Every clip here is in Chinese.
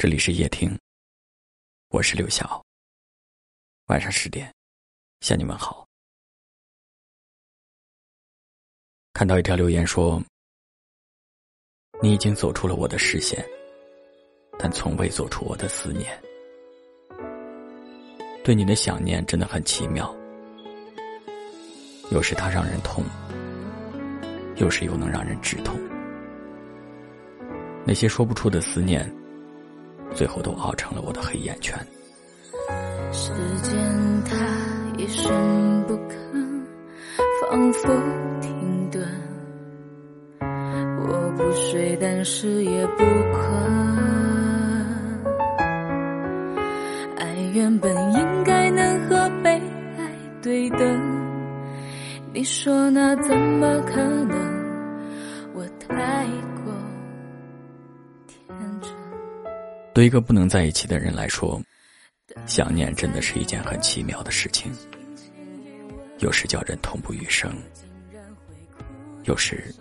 这里是夜听，我是刘晓。晚上十点，向你们好。看到一条留言说：“你已经走出了我的视线，但从未走出我的思念。对你的想念真的很奇妙，有时它让人痛，有时又能让人止痛。那些说不出的思念。”最后都熬成了我的黑眼圈。时间它一声不吭，仿佛停顿。我不睡，但是也不困。爱原本应该能和被爱对等，你说那怎么可能？我太过天真。对一个不能在一起的人来说，想念真的是一件很奇妙的事情。有时叫人痛不欲生，有时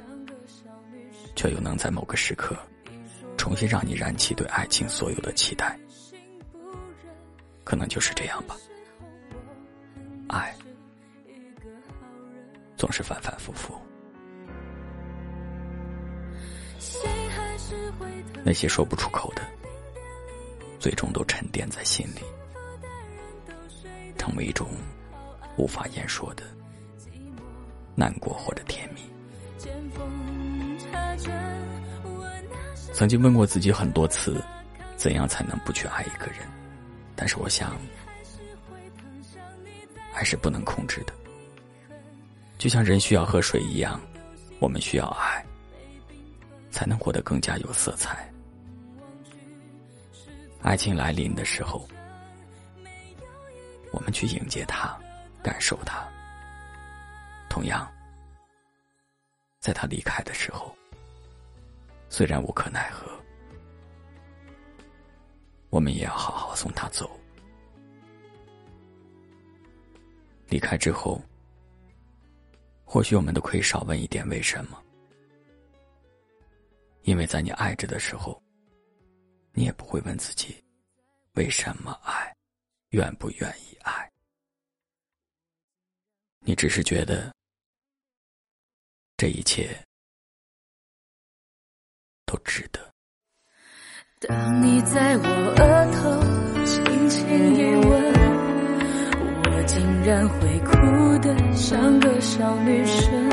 却又能在某个时刻重新让你燃起对爱情所有的期待。可能就是这样吧。爱总是反反复复，那些说不出口的。最终都沉淀在心里，成为一种无法言说的难过或者甜蜜。曾经问过自己很多次，怎样才能不去爱一个人？但是我想，还是不能控制的。就像人需要喝水一样，我们需要爱，才能活得更加有色彩。爱情来临的时候，我们去迎接它，感受它。同样，在他离开的时候，虽然无可奈何，我们也要好好送他走。离开之后，或许我们都可以少问一点为什么，因为在你爱着的时候。你也不会问自己，为什么爱，愿不愿意爱？你只是觉得，这一切都值得。当你在我额头轻轻一吻，我竟然会哭得像个小女生。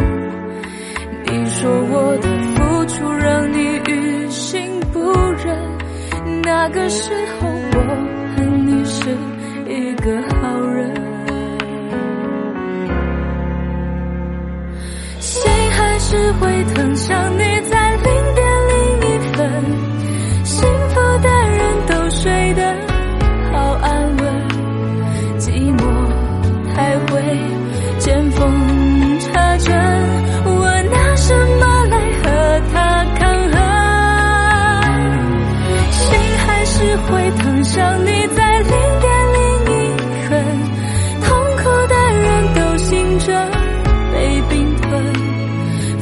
你说我的付出让你于心。那个时候，我和你是一个好人，心还是会疼，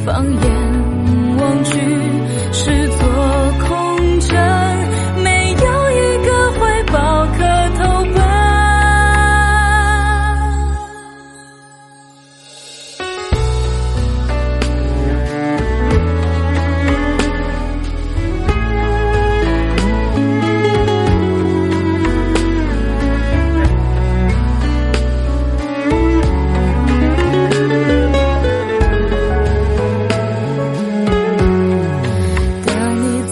放眼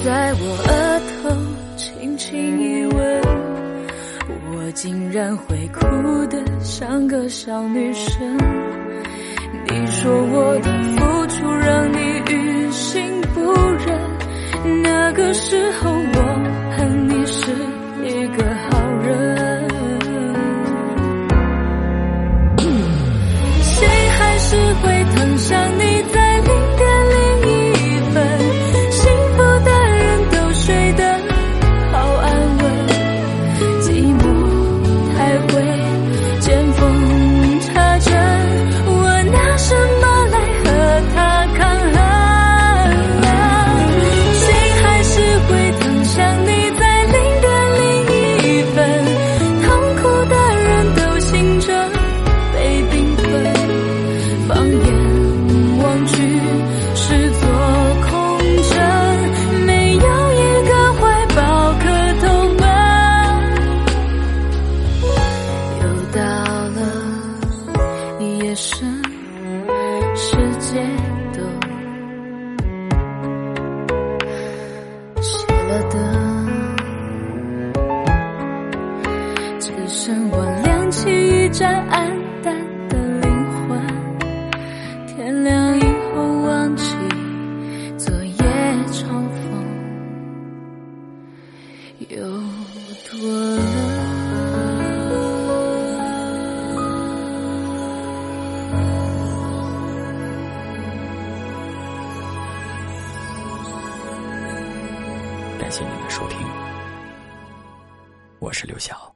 在我额头轻轻一吻我竟然会哭得像个小女生你说我的付出世界都熄了灯，只剩我亮起一盏暗淡的灵魂。天亮以后，忘记昨夜重逢，有多冷？感谢您的收听，我是刘晓。